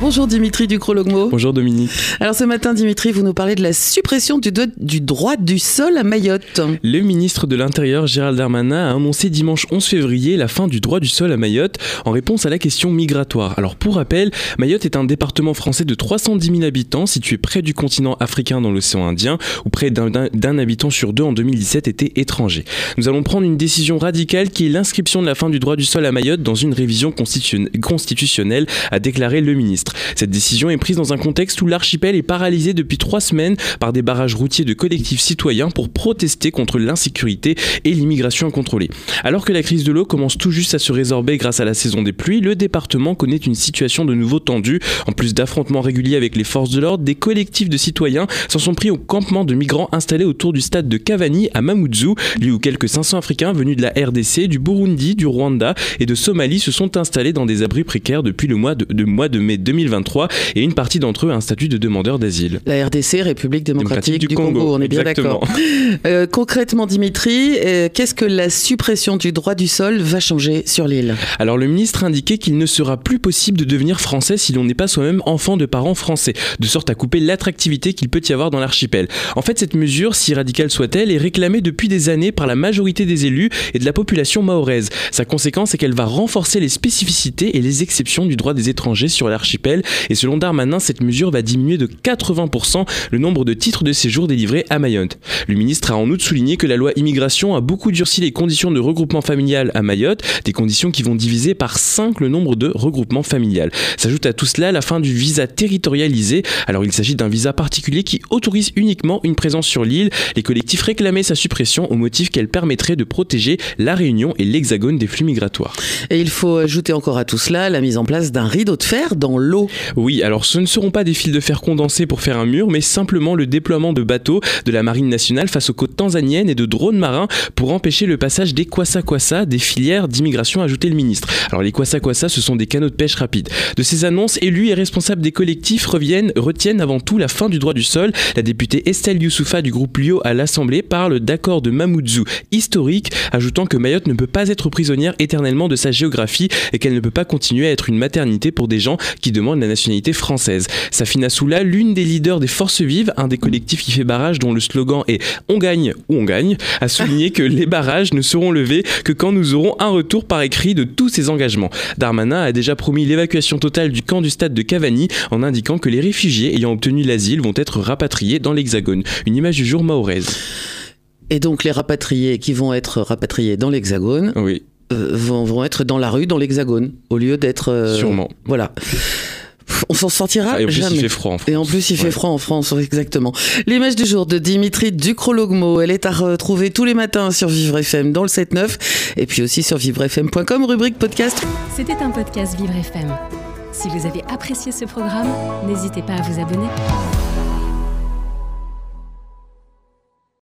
Bonjour Dimitri Ducrologmo. Bonjour Dominique. Alors ce matin Dimitri, vous nous parlez de la suppression du, du droit du sol à Mayotte. Le ministre de l'Intérieur Gérald Darmanin a annoncé dimanche 11 février la fin du droit du sol à Mayotte en réponse à la question migratoire. Alors pour rappel, Mayotte est un département français de 310 000 habitants situé près du continent africain dans l'océan Indien où près d'un habitant sur deux en 2017 était étranger. Nous allons prendre une décision radicale qui est l'inscription de la fin du droit du sol à Mayotte dans une révision constitutionnelle, a déclaré le ministre. Cette décision est prise dans un contexte où l'archipel est paralysé depuis trois semaines par des barrages routiers de collectifs citoyens pour protester contre l'insécurité et l'immigration incontrôlée. Alors que la crise de l'eau commence tout juste à se résorber grâce à la saison des pluies, le département connaît une situation de nouveau tendue. En plus d'affrontements réguliers avec les forces de l'ordre, des collectifs de citoyens s'en sont pris au campement de migrants installés autour du stade de Cavani à Mamoudzou, lieu où quelques 500 Africains venus de la RDC, du Burundi, du Rwanda et de Somalie se sont installés dans des abris précaires depuis le mois de, mois de mai 2020. 2023 et une partie d'entre eux a un statut de demandeur d'asile. La RDC, République démocratique, du, Congo. on est bien d'accord. Euh, concrètement, Dimitri, euh, qu'est-ce que la suppression du droit du sol va changer sur l'île? Alors le ministre a indiqué qu'il ne sera plus possible de devenir français si l'on n'est pas soi-même enfant de parents français, de sorte à couper l'attractivité qu'il peut y avoir dans l'archipel. En fait, cette mesure, si radicale soit-elle, est réclamée depuis des années par la majorité des élus et de la population mahoraise. Sa conséquence est qu'elle va renforcer les spécificités et les exceptions du droit des étrangers sur l'archipel et selon Darmanin, cette mesure va diminuer de 80% le nombre de titres de séjour délivrés à Mayotte. Le ministre a en outre souligné que la loi immigration a beaucoup durci les conditions de regroupement familial à Mayotte, des conditions qui vont diviser par 5 le nombre de regroupements familial. S'ajoute à tout cela la fin du visa territorialisé. Alors il s'agit d'un visa particulier qui autorise uniquement une présence sur l'île. Les collectifs réclamaient sa suppression au motif qu'elle permettrait de protéger la Réunion et l'Hexagone des flux migratoires. Et il faut ajouter encore à tout cela la mise en place d'un rideau de fer dans l'eau oui, alors ce ne seront pas des fils de fer condensés pour faire un mur, mais simplement le déploiement de bateaux de la marine nationale face aux côtes tanzaniennes et de drones marins pour empêcher le passage des kwasa-kwasa, des filières d'immigration, ajouté le ministre. Alors les kwasa-kwasa, ce sont des canaux de pêche rapides. De ces annonces, élus et responsables des collectifs reviennent, retiennent avant tout la fin du droit du sol. La députée Estelle Youssoufa du groupe Lio à l'Assemblée parle d'accord de Mamoudzou historique, ajoutant que Mayotte ne peut pas être prisonnière éternellement de sa géographie et qu'elle ne peut pas continuer à être une maternité pour des gens qui demandent de la nationalité française. Safina Soula, l'une des leaders des Forces Vives, un des collectifs qui fait barrage dont le slogan est On gagne ou on gagne, a souligné que les barrages ne seront levés que quand nous aurons un retour par écrit de tous ces engagements. Darmanin a déjà promis l'évacuation totale du camp du stade de Cavani en indiquant que les réfugiés ayant obtenu l'asile vont être rapatriés dans l'Hexagone. Une image du jour mahoraise. Et donc les rapatriés qui vont être rapatriés dans l'Hexagone oui. Euh, vont, vont, être dans la rue, dans l'Hexagone, au lieu d'être... Euh, Sûrement. Voilà on s'en sortira et en plus, Il fait froid en France. Et en plus, il fait froid en France, exactement. L'image du jour de Dimitri Ducrologmo, elle est à retrouver tous les matins sur Vivre FM dans le 7-9 et puis aussi sur vivrefm.com, rubrique podcast. C'était un podcast Vivre FM. Si vous avez apprécié ce programme, n'hésitez pas à vous abonner.